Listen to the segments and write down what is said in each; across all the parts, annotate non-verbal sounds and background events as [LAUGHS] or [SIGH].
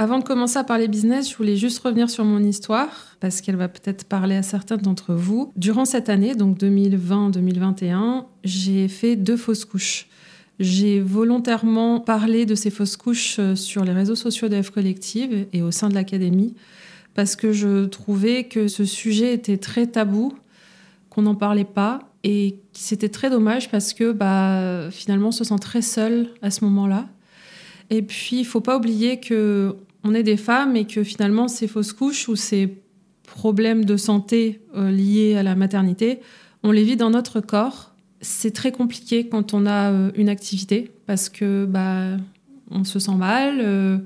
Avant de commencer à parler business, je voulais juste revenir sur mon histoire parce qu'elle va peut-être parler à certains d'entre vous. Durant cette année, donc 2020-2021, j'ai fait deux fausses couches. J'ai volontairement parlé de ces fausses couches euh, sur les réseaux sociaux de F Collective et au sein de l'académie parce que je trouvais que ce sujet était très tabou, qu'on n'en parlait pas et c'était très dommage parce que bah, finalement on se sent très seul à ce moment-là. Et puis, il faut pas oublier que on est des femmes et que finalement ces fausses couches ou ces problèmes de santé euh, liés à la maternité, on les vit dans notre corps. C'est très compliqué quand on a euh, une activité parce que bah on se sent mal, euh,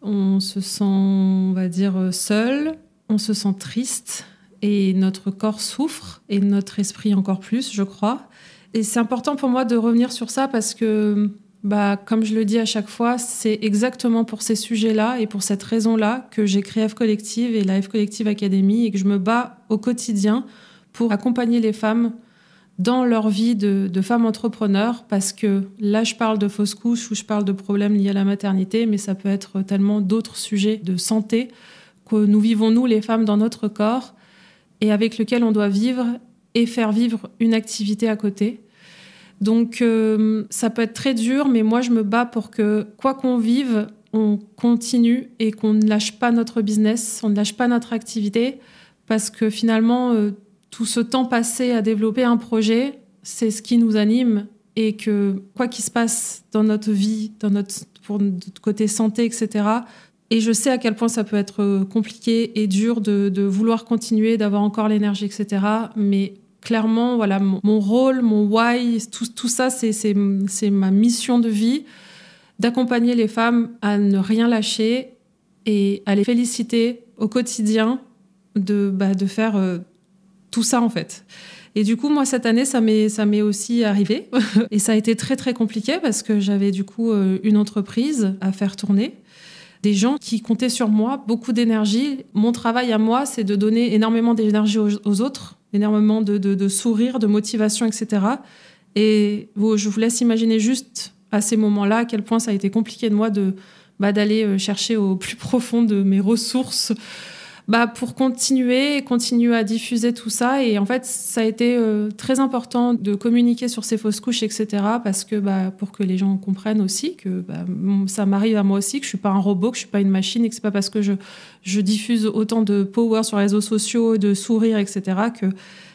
on se sent on va dire seul, on se sent triste et notre corps souffre et notre esprit encore plus, je crois. Et c'est important pour moi de revenir sur ça parce que bah, comme je le dis à chaque fois, c'est exactement pour ces sujets-là et pour cette raison-là que j'ai créé F Collective et la F Collective Academy et que je me bats au quotidien pour accompagner les femmes dans leur vie de, de femmes entrepreneurs parce que là, je parle de fausses couches ou je parle de problèmes liés à la maternité, mais ça peut être tellement d'autres sujets de santé que nous vivons, nous, les femmes, dans notre corps et avec lequel on doit vivre et faire vivre une activité à côté. Donc euh, ça peut être très dur, mais moi je me bats pour que quoi qu'on vive, on continue et qu'on ne lâche pas notre business, on ne lâche pas notre activité, parce que finalement, euh, tout ce temps passé à développer un projet, c'est ce qui nous anime et que quoi qu'il se passe dans notre vie, dans notre, pour notre côté santé, etc., et je sais à quel point ça peut être compliqué et dur de, de vouloir continuer, d'avoir encore l'énergie, etc. Mais clairement, voilà, mon, rôle, mon why, tout, ça, c'est ma mission de vie, d'accompagner les femmes à ne rien lâcher et à les féliciter au quotidien de, bah, de faire euh, tout ça en fait. Et du coup, moi, cette année, ça m'est aussi arrivé. [LAUGHS] et ça a été très, très compliqué parce que j'avais du coup euh, une entreprise à faire tourner. Des gens qui comptaient sur moi, beaucoup d'énergie. Mon travail à moi, c'est de donner énormément d'énergie aux, autres énormément de, sourires, de motivation, etc. Et je vous laisse imaginer juste à ces moments-là à quel point ça a été compliqué de moi de bah, d'aller euh, chercher au plus [LAUGHS] profond de mes ressources bah, pour continuer, continuer à diffuser tout ça. Et en fait, ça a été euh, très important de communiquer sur ces fausses couches, etc. Parce que bah, pour que les gens comprennent aussi que bah, ça m'arrive à moi aussi, que je suis pas un robot, que je suis pas une machine, et que c'est pas parce que je, je diffuse autant de power sur les réseaux sociaux, de sourire, etc. que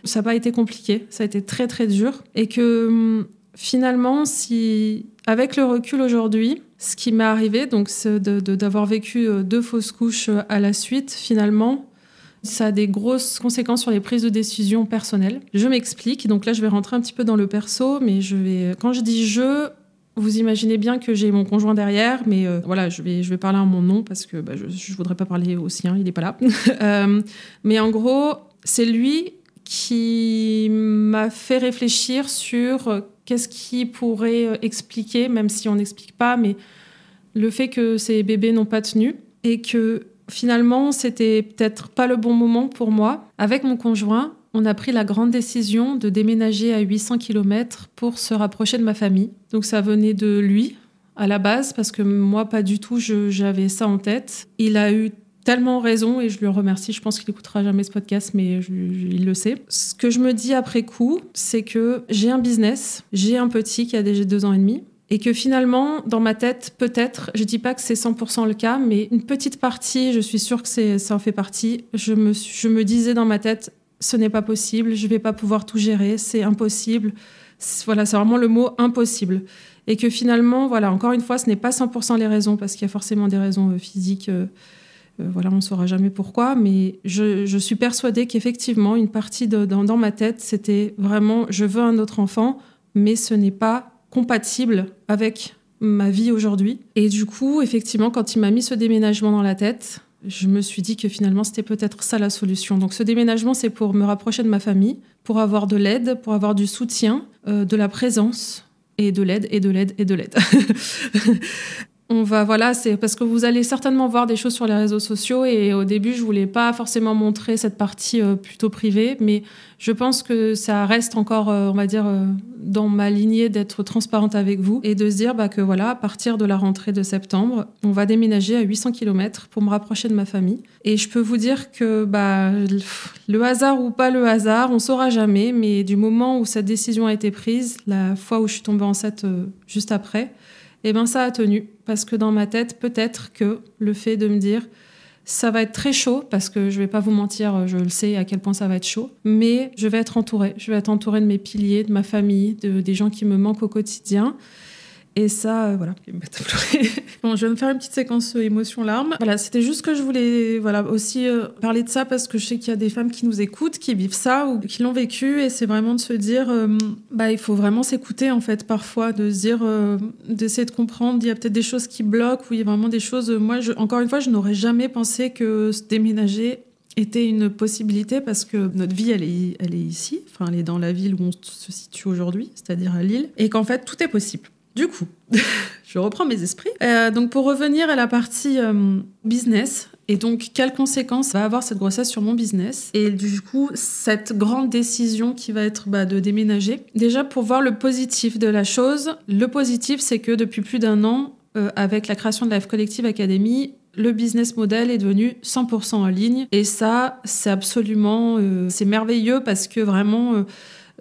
ça n'a pas été compliqué. Ça a été très très dur. Et que hum, finalement, si avec le recul aujourd'hui, ce qui m'est arrivé, donc d'avoir vécu euh, deux fausses couches euh, à la suite, finalement, ça a des grosses conséquences sur les prises de décision personnelles. Je m'explique. Donc là, je vais rentrer un petit peu dans le perso, mais je vais. Quand je dis je, vous imaginez bien que j'ai mon conjoint derrière, mais euh, voilà, je vais, je vais parler à mon nom parce que bah, je ne voudrais pas parler au sien, il n'est pas là. [LAUGHS] mais en gros, c'est lui qui m'a fait réfléchir sur qu'est-ce qui pourrait expliquer, même si on n'explique pas, mais le fait que ces bébés n'ont pas tenu et que finalement c'était peut-être pas le bon moment pour moi. Avec mon conjoint, on a pris la grande décision de déménager à 800 km pour se rapprocher de ma famille. Donc ça venait de lui à la base parce que moi pas du tout j'avais ça en tête. Il a eu tellement raison et je lui remercie. Je pense qu'il écoutera jamais ce podcast, mais il le sait. Ce que je me dis après coup, c'est que j'ai un business, j'ai un petit qui a déjà deux ans et demi Et que finalement, dans ma tête, peut-être, je dis pas que c'est 100% le cas, mais une petite partie, je suis sûre que ça en fait partie, je me, je me disais dans ma tête, ce n'est pas possible, je vais pas pouvoir tout gérer, c'est impossible. Voilà, c'est vraiment le mot impossible. Et que finalement, voilà, encore une fois, ce n'est pas 100% les raisons, parce qu'il y a forcément des raisons euh, physiques. Euh, voilà, on ne saura jamais pourquoi, mais je, suis persuadée qu'effectivement, une partie dans, ma tête, c'était vraiment, je veux un autre enfant, mais ce n'est pas compatible avec ma vie aujourd'hui. Et du coup, effectivement, quand il m'a mis ce déménagement dans la tête, je me suis dit que finalement, c'était peut-être ça la solution. Donc ce déménagement, c'est pour me rapprocher de ma famille, pour avoir de l'aide, pour avoir du soutien, euh, de la présence, et de l'aide, et de l'aide, et de l'aide. [LAUGHS] on va voilà c'est parce que vous allez certainement voir des choses sur les réseaux sociaux et au début je voulais pas forcément montrer cette partie euh, plutôt privée mais je pense que ça reste encore euh, on va dire euh, dans ma lignée d'être transparente avec vous et de se dire bah, que voilà à partir de la rentrée de septembre on va déménager à 800 km pour me rapprocher de ma famille. Et je peux vous dire que bah le hasard ou pas le hasard on saura jamais mais du moment où cette décision a été prise la fois où je suis tombée enceinte juste après eh ben ça a tenu parce que dans ma tête, peut-être que le fait de me dire ça va être très chaud parce que je vais pas vous mentir, je le sais à quel point ça va être chaud, mais je vais être entourée. Je vais être entourée de mes piliers, de ma famille, de, des gens qui me manquent au quotidien. Et ça, euh, voilà, [LAUGHS] bon, je vais me faire une petite séquence euh, émotion-larmes. Voilà, c'était juste que je voulais voilà, aussi euh, parler de ça parce que je sais qu'il y a des femmes qui nous écoutent, qui vivent ça ou qui l'ont vécu. Et c'est vraiment de se dire, bah, il faut vraiment s'écouter en fait parfois, de se dire, d'essayer de comprendre. Il y a peut-être des choses qui bloquent ou il y a vraiment des choses. moi, je, encore une fois, je n'aurais jamais pensé que se déménager était une possibilité parce que notre vie, elle est, elle est ici, enfin, elle est dans la ville où on se situe aujourd'hui, c'est-à-dire à Lille, et qu'en fait, tout est possible. Du coup, [LAUGHS] je reprends mes esprits. Euh, donc pour revenir à la partie euh, business, et donc quelles conséquences va avoir cette grossesse sur mon business? Et du coup, cette grande décision qui va être bah, de déménager. Déjà pour voir le positif de la chose, le positif c'est que depuis plus d'un an, euh, avec la création de la F Collective Academy, le business model est devenu 100% en ligne. Et ça, c'est absolument, c'est merveilleux parce que vraiment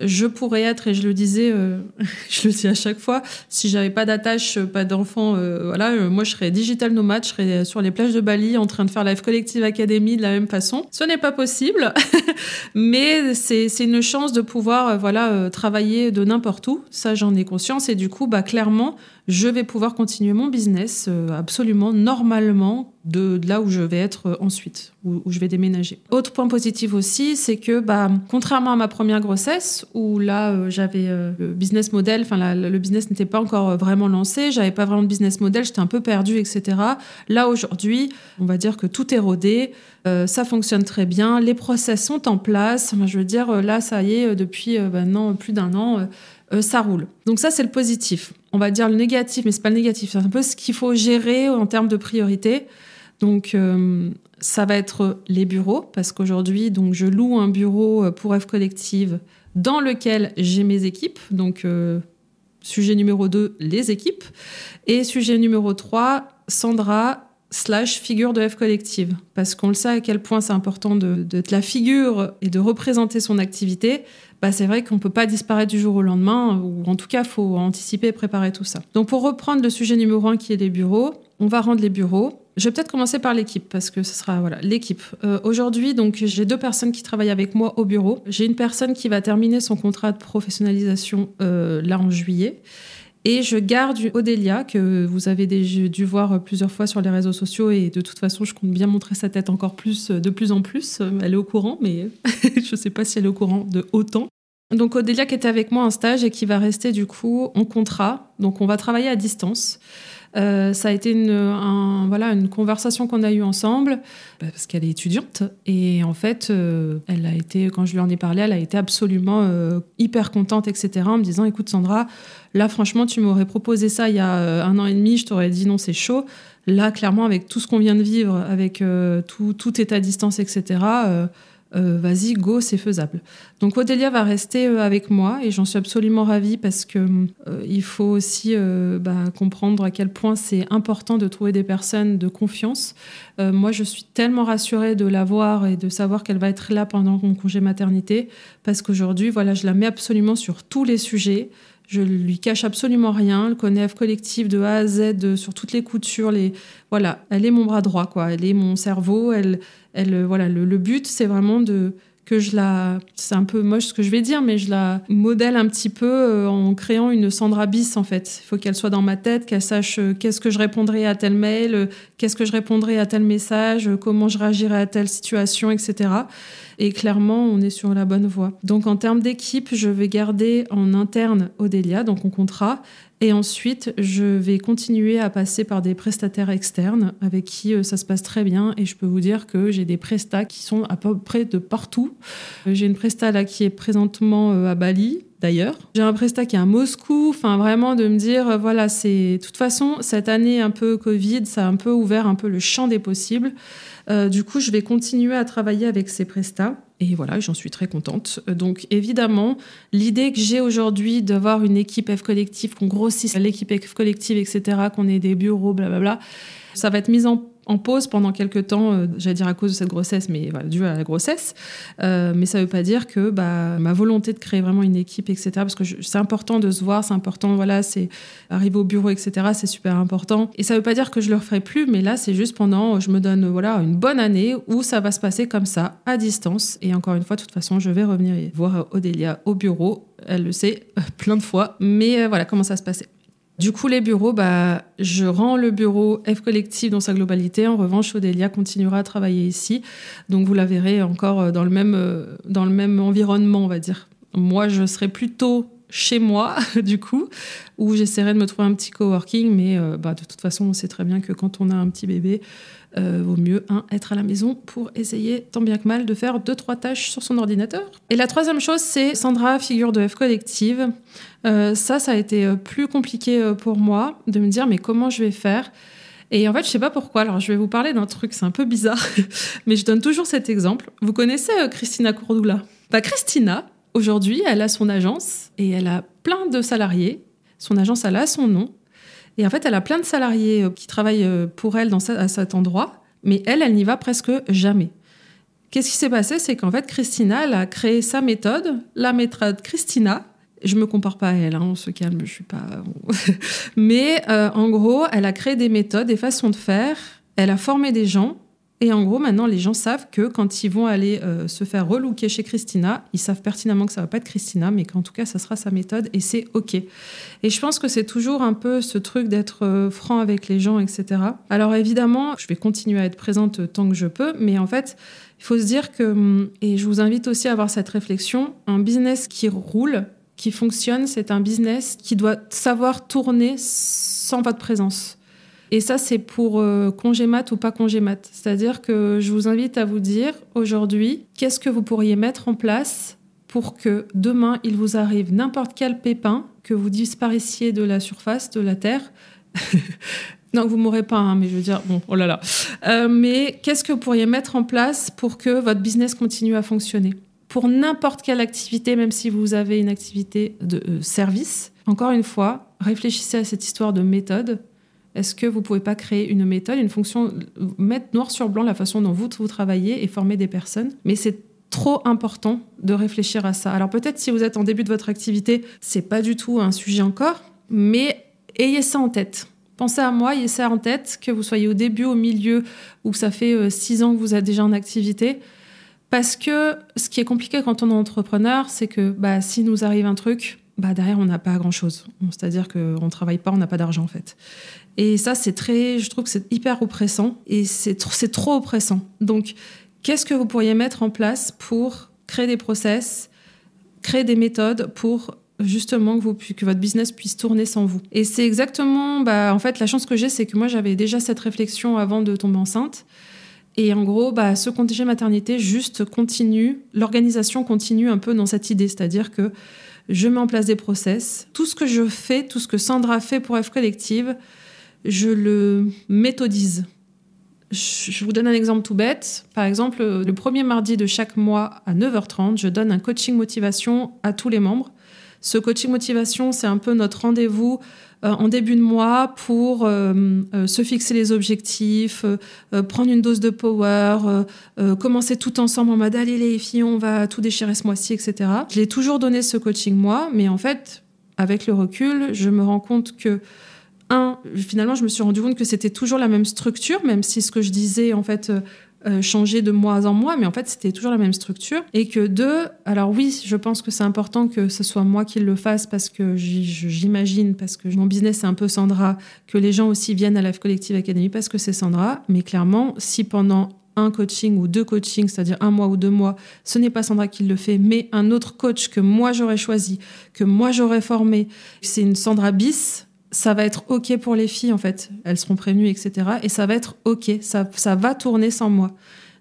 je pourrais être, et je le disais, euh, [LAUGHS] je le dis à chaque fois, si j'avais pas d'attache, pas d'enfant, euh, voilà, euh, moi je serais digital nomade, je serais sur les plages de Bali en train de faire Life Collective Academy de la même façon. Ce n'est pas possible, [LAUGHS] mais c'est une chance de pouvoir, voilà, travailler de n'importe où. Ça, j'en ai conscience, et du coup, bah clairement, je vais pouvoir continuer mon business euh, absolument normalement de, là où je vais être euh, ensuite, où, je vais déménager. Autre point positif aussi, c'est que bah, contrairement à ma première grossesse, où là euh, j'avais le business model, enfin le business n'était pas encore vraiment lancé, j'avais pas vraiment de business model, j'étais un peu perdue, etc. Là aujourd'hui, on va dire que tout est rodé, ça fonctionne très bien, les process sont en place. je veux dire, là ça y est, depuis maintenant plus d'un an euh, ça roule. Donc ça, c'est le positif. On va dire le négatif, mais c'est pas le négatif. C'est un peu ce qu'il faut gérer en termes de priorité. Donc euh, ça va être les bureaux, parce qu'aujourd'hui, donc je loue un bureau euh, pour F Collective dans lequel j'ai mes équipes. Donc sujet numéro 2, les équipes. Et sujet numéro 3, Sandra slash figure de F collective. Parce qu'on le sait à quel point c'est important d'être la figure et de représenter son activité bah, c'est vrai qu'on ne peut pas disparaître du jour au lendemain, ou en tout cas, il faut anticiper et préparer tout ça. Donc pour reprendre le sujet numéro un qui est les bureaux, on va rendre les bureaux. Je vais peut-être commencer par l'équipe parce que ce sera voilà l'équipe. Euh, aujourd'hui, donc j'ai deux personnes qui travaillent avec moi au bureau. J'ai une personne qui va terminer son contrat de professionnalisation euh, là en juillet. Et je garde Odélia, que vous avez déjà dû voir plusieurs fois sur les réseaux sociaux. Et de toute façon, je compte bien montrer sa tête encore plus, de plus en plus. Elle est au courant, mais [LAUGHS] je ne sais pas si elle est au courant de autant. Donc Odélia qui était avec moi en stage et qui va rester du coup en contrat. Donc on va travailler à distance. Euh, ça a été une, voilà, une conversation qu'on a eue ensemble bah, parce qu'elle est étudiante et en fait, euh, elle a été, quand je lui en ai parlé, elle a été absolument euh, hyper contente, etc. En me disant, écoute Sandra, là franchement, tu m'aurais proposé ça il y a un an et demi, je t'aurais dit non, c'est chaud. Là, clairement, avec tout ce qu'on vient de vivre, avec tout, tout est à distance, etc euh, vas-y, go, c'est faisable. Donc Odélia va rester euh, avec moi et j'en suis absolument ravie parce que euh, il faut aussi bah, comprendre à quel point c'est important de trouver des personnes de confiance. moi, je suis tellement rassurée de la voir et de savoir qu'elle va être là pendant mon congé maternité parce qu'aujourd'hui, voilà, je la mets absolument sur tous les sujets. Je lui cache absolument rien. Elle connaît F Collective de A à Z sur toutes les coutures. Les... Voilà, elle est mon bras droit, quoi. Elle est mon cerveau. Elle, elle, voilà, le, but, c'est vraiment de que je la, c'est un peu moche ce que je vais dire, mais je la modèle un petit peu euh, en créant une Sandra Bis en fait. Il faut qu'elle soit dans ma tête, qu'elle sache euh, qu'est-ce que je répondrai à tel mail, euh, qu'est-ce que je répondrai à tel message, comment je réagirai à telle situation, etc. Et clairement, on est sur la bonne voie. Donc en termes d'équipe, je vais garder en interne Odélia, donc en contrat, et ensuite, je vais continuer à passer par des prestataires externes avec qui euh, ça se passe très bien. Et je peux vous dire que j'ai des prestats qui sont à peu près de partout. Euh, j'ai une presta là qui est présentement euh, à Bali, d'ailleurs. J'ai un prestat qui est à Moscou. Enfin, vraiment de me dire, voilà, c'est. De toute façon, cette année un peu Covid, ça a un peu ouvert un peu le champ des possibles. du coup, je vais continuer à travailler avec ces prestats. Et voilà, j'en suis très contente. Donc évidemment, l'idée que j'ai aujourd'hui d'avoir une équipe F collective, qu'on grossisse l'équipe F collective, etc., qu'on ait des bureaux, blablabla, ça va être mis en en pause pendant quelques temps, euh, j'allais dire à cause de cette grossesse, mais voilà, dû à la grossesse. Euh, mais ça ne veut pas dire que bah, ma volonté de créer vraiment une équipe, etc., parce que c'est important de se voir, c'est important, voilà, c'est arriver au bureau, etc., c'est super important. Et ça ne veut pas dire que je le referai plus, mais là, c'est juste pendant, je me donne voilà, une bonne année où ça va se passer comme ça, à distance. Et encore une fois, de toute façon, je vais revenir voir Odélia au bureau. Elle le sait plein de fois, mais euh, voilà comment ça se passait. Du coup, les bureaux, bah, je rends le bureau F Collective dans sa globalité. En revanche, Odélia continuera à travailler ici. Donc, vous la verrez encore euh, dans le même, euh, dans le même environnement, on va dire. Moi, je serai plutôt chez moi, [LAUGHS] du coup, où j'essaierai de me trouver un petit coworking. Mais euh, bah, de toute façon, on sait très bien que quand on a un petit bébé, euh, vaut mieux un, être à la maison pour essayer tant bien que mal de faire deux trois tâches sur son ordinateur. Et la troisième chose, c'est Sandra, figure de F collective. Euh, ça, ça a été plus compliqué pour moi de me dire mais comment je vais faire? Et en fait, je sais pas pourquoi. Alors, je vais vous parler d'un truc, c'est un peu bizarre, [LAUGHS] mais je donne toujours cet exemple. Vous connaissez Christina Courdoula Bah, Christina, aujourd'hui, elle a son agence et elle a plein de salariés. Son agence, elle a son nom. Et en fait, elle a plein de salariés euh, qui travaillent euh, pour elle dans à cet endroit, mais elle, elle n'y va presque jamais. Qu'est-ce qui s'est passé? C'est qu'en fait, Christina, elle a créé sa méthode, la méthode Christina. Je me compare pas à elle, hein, on se calme, je suis pas. [LAUGHS] mais euh, en gros, elle a créé des méthodes, des façons de faire. Elle a formé des gens et en gros, maintenant, les gens savent que quand ils vont aller euh, se faire relooker chez Christina, ils savent pertinemment que ça va pas être Christina, mais qu'en tout cas, ça sera sa méthode et c'est OK. Et je pense que c'est toujours un peu ce truc d'être euh, franc avec les gens, etc. Alors évidemment, je vais continuer à être présente tant que je peux, mais en fait, il faut se dire que, hum, et je vous invite aussi à avoir cette réflexion, un business qui roule, qui fonctionne, c'est un business qui doit savoir tourner sans votre présence. Et ça, c'est pour euh, congé ou pas congé mat. C'est-à-dire que je vous invite à vous dire aujourd'hui, qu'est-ce que vous pourriez mettre en place pour que demain, il vous arrive n'importe quel pépin, que vous disparaissiez de la surface de la Terre. [LAUGHS] non, vous mourrez pas, hein, mais je veux dire, bon, oh là là. Euh, mais qu'est-ce que vous pourriez mettre en place pour que votre business continue à fonctionner? Pour n'importe quelle activité, même si vous avez une activité de euh, service, encore une fois, réfléchissez à cette histoire de méthode est-ce que vous pouvez pas créer une méthode, une fonction, mettre noir sur blanc la façon dont vous, vous travaillez et former des personnes? Mais c'est trop important de réfléchir à ça. Alors peut-être si vous êtes en début de votre activité, c'est pas du tout un sujet encore, mais ayez ça en tête. Pensez à moi, ayez ça en tête, que vous soyez au début, au milieu, ou que ça fait euh, six ans que vous êtes déjà en activité. Parce que ce qui est compliqué quand on est entrepreneur, c'est que bah, si nous arrive un truc, bah, derrière, on n'a pas grand-chose. C'est-à-dire qu'on ne travaille pas, on n'a pas d'argent, en fait. Et ça, c'est très, je trouve que c'est hyper oppressant et c'est trop, trop oppressant. Donc, qu'est-ce que vous pourriez mettre en place pour créer des process, créer des méthodes pour justement que, que votre business puisse tourner sans vous? Et c'est exactement, bah, en fait, la chance que j'ai, c'est que moi, j'avais déjà cette réflexion avant de tomber enceinte. Et en gros, bah, ce congé maternité juste continue, l'organisation continue un peu dans cette idée, c'est-à-dire que je mets en place des process. Tout ce que je fais, tout ce que Sandra fait pour F Collective, je le méthodise. Je vous donne un exemple tout bête. Par exemple, le premier mardi de chaque mois à 9h30, je donne un coaching motivation à tous les membres. Ce coaching motivation, c'est un peu notre rendez-vous euh, en début de mois pour euh, euh, se fixer les objectifs, prendre une dose de power, commencer tout ensemble en mode allez les filles, on va tout déchirer ce mois-ci, etc. Je l'ai toujours donné ce coaching moi, mais en fait, avec le recul, je me rends compte que un, finalement, je me suis rendu compte que c'était toujours la même structure, même si ce que je disais, en fait, euh, changeait de mois en mois, mais en fait, c'était toujours la même structure. Et que deux, alors oui, je pense que c'est important que ce soit moi qui le fasse parce que j'imagine, parce que mon business, c'est un peu Sandra, que les gens aussi viennent à la Collective Academy parce que c'est Sandra. Mais clairement, si pendant un coaching ou deux coachings, c'est-à-dire un mois ou deux mois, ce n'est pas Sandra qui le fait, mais un autre coach que moi j'aurais choisi, que moi j'aurais formé, c'est une Sandra bis, ça va être OK pour les filles, en fait. Elles seront prévenues, etc. Et ça va être OK. Ça, ça va tourner sans moi.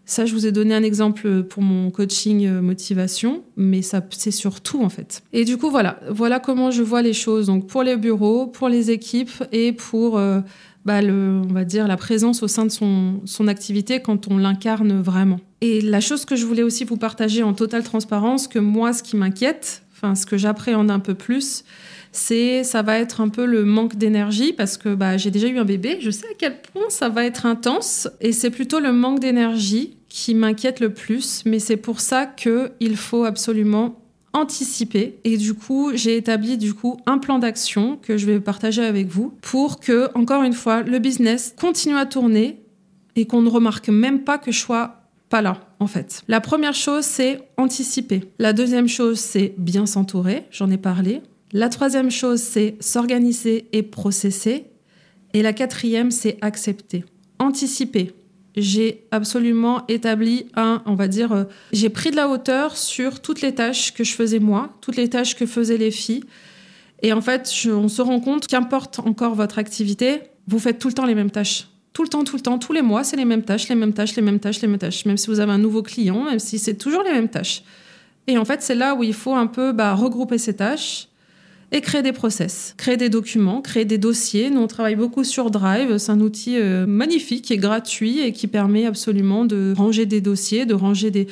Ça, je vous ai donné un exemple pour mon coaching euh, motivation, mais ça, c'est surtout en fait. Et du coup, voilà, voilà comment je vois les choses. Donc, pour les bureaux, pour les équipes et pour, euh, bah, le, on va dire, la présence au sein de son, son activité quand on l'incarne vraiment. Et la chose que je voulais aussi vous partager en totale transparence, que moi, ce qui m'inquiète, enfin, ce que j'appréhende un peu plus, c'est ça va être un peu le manque d'énergie parce que bah, j'ai déjà eu un bébé, je sais à quel point ça va être intense et c'est plutôt le manque d'énergie qui m'inquiète le plus, mais c'est pour ça que il faut absolument anticiper. Et du coup j'ai établi du coup un plan d'action que je vais partager avec vous pour que encore une fois le business continue à tourner et qu'on ne remarque même pas que je sois pas là en fait. La première chose c'est anticiper. La deuxième chose c'est bien s'entourer, j'en ai parlé. La troisième chose, c'est s'organiser et processer. Et la quatrième, c'est accepter. Anticiper. J'ai absolument établi un, on va dire, euh, j'ai pris de la hauteur sur toutes les tâches que je faisais moi, toutes les tâches que faisaient les filles. Et en fait, on se rend compte qu'importe encore votre activité, vous faites tout le temps les mêmes tâches. Tout le temps, tout le temps, tous les mois, c'est les mêmes tâches, les mêmes tâches, les mêmes tâches, les mêmes tâches. Même si vous avez un nouveau client, même si c'est toujours les mêmes tâches. Et en fait, c'est là où il faut un peu bah, regrouper ces tâches et créer des process, créer des documents, créer des dossiers. Nous, on travaille beaucoup sur Drive. C'est un outil euh, magnifique et gratuit et qui permet absolument de ranger des dossiers, de ranger des...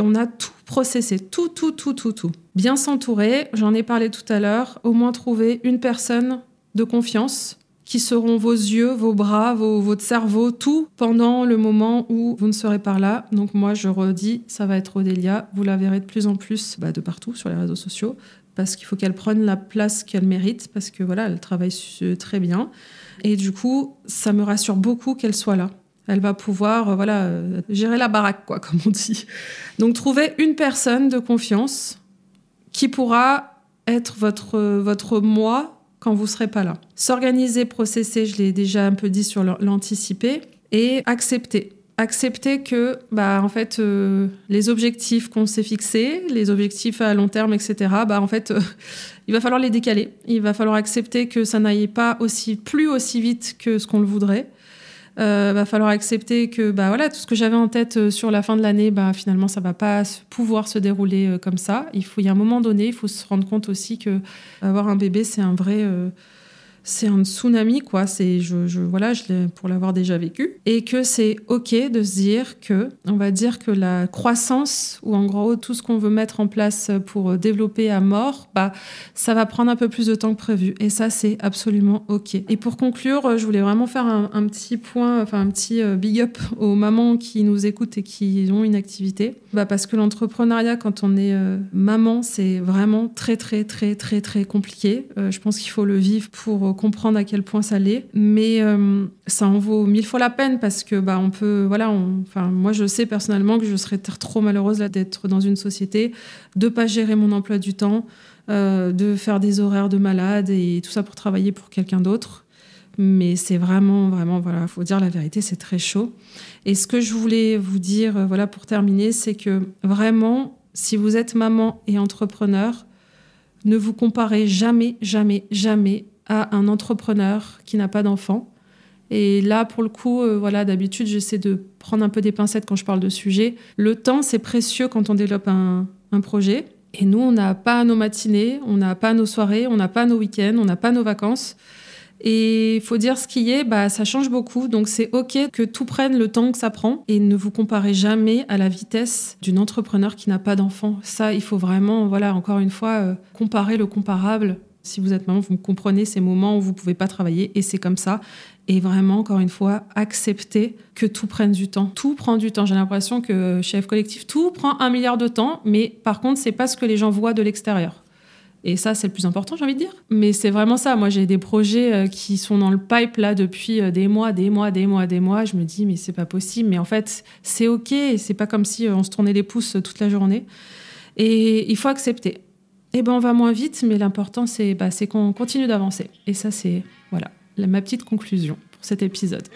On a tout processé, tout, tout, tout, tout, tout. Bien s'entourer, j'en ai parlé tout à l'heure, au moins trouver une personne de confiance qui seront vos yeux, vos bras, votre cerveau, tout pendant le moment où vous ne serez pas là. Donc moi, je redis, ça va être Odélia. Vous la verrez de plus en plus bah, de partout sur les réseaux sociaux parce qu'il faut qu'elle prenne la place qu'elle mérite, parce que voilà, elle travaille très bien. Et du coup, ça me rassure beaucoup qu'elle soit là. Elle va pouvoir, euh, voilà, euh, gérer la baraque, quoi, [LAUGHS] comme on dit. Donc, trouver une personne de confiance qui pourra être votre, votre moi quand vous serez pas là. S'organiser, processer, je l'ai déjà un peu dit sur l'anticiper, et accepter accepter que, bah, en fait, euh, les objectifs qu'on s'est fixés, les objectifs à long terme, etc., bah, en fait, euh, il va falloir les décaler. Il va falloir accepter que ça n'aille pas aussi, plus aussi vite que ce qu'on le voudrait. Euh, va falloir accepter que bah, voilà, tout ce que j'avais en tête sur la fin de l'année, bah, finalement, ça va pas pouvoir se dérouler comme ça. Il faut, il y a un moment donné, il faut se rendre compte aussi que avoir un bébé, c'est un vrai c'est un tsunami, quoi. C'est, je, voilà, pour l'avoir déjà vécu. Et que c'est OK de se dire que, on va dire que la croissance, ou en gros, tout ce qu'on veut mettre en place pour développer à mort, bah, ça va prendre un peu plus de temps que prévu. Et ça, c'est absolument OK. Et pour conclure, je voulais vraiment faire un, petit point, enfin, un petit euh, big up aux mamans qui nous écoutent et qui ont une activité. Bah, parce que l'entrepreneuriat, quand on est euh, maman, c'est vraiment très, très, très, très, très compliqué. Euh, je pense qu'il faut le vivre pour comprendre à quel point ça l'est. Mais euh, ça en vaut mille fois la peine parce que bah on peut voilà enfin moi je sais personnellement que je serais trop malheureuse d'être dans une société de pas gérer mon emploi du temps euh, de faire des horaires de malade et tout ça pour travailler pour quelqu'un d'autre mais c'est vraiment vraiment voilà faut dire la vérité c'est très chaud et ce que je voulais vous dire euh, voilà pour terminer c'est que vraiment si vous êtes maman et entrepreneur ne vous comparez jamais, jamais, jamais à un entrepreneur qui n'a pas d'enfant. Et là, pour le coup, euh, voilà, d'habitude, j'essaie de prendre un peu des pincettes quand je parle de sujet. Le temps, c'est précieux quand on développe un, projet. Et nous, on n'a pas nos matinées, on n'a pas nos soirées, on n'a pas nos week-ends, on n'a pas nos vacances. Et il faut dire ce qui est, bah, ça change beaucoup. Donc c'est OK que tout prenne le temps que ça prend. Et ne vous comparez jamais à la vitesse d'une entrepreneur qui n'a pas d'enfant. Ça, il faut vraiment, voilà, encore une fois, euh, comparer le comparable. Si vous êtes maman, vous comprenez ces moments où vous ne pouvez pas travailler et c'est comme ça. Et vraiment, encore une fois, accepter que tout prenne du temps. Tout prend du temps. J'ai l'impression que chez F Collectif, tout prend un milliard de temps, mais par contre, c'est pas ce que les gens voient de l'extérieur. Et ça, c'est le plus important, j'ai envie de dire. Mais c'est vraiment ça. Moi, j'ai des projets euh, qui sont dans le pipe là depuis euh, des mois, des mois, des mois, des mois. Je me dis, mais c'est pas possible. Mais en fait, c'est OK. C'est pas comme si euh, on se tournait les pouces toute la journée. Et il faut accepter. Eh ben, on va moins vite, mais l'important, c'est bah, qu'on continue d'avancer. Et ça, c'est voilà ma petite conclusion pour cet épisode.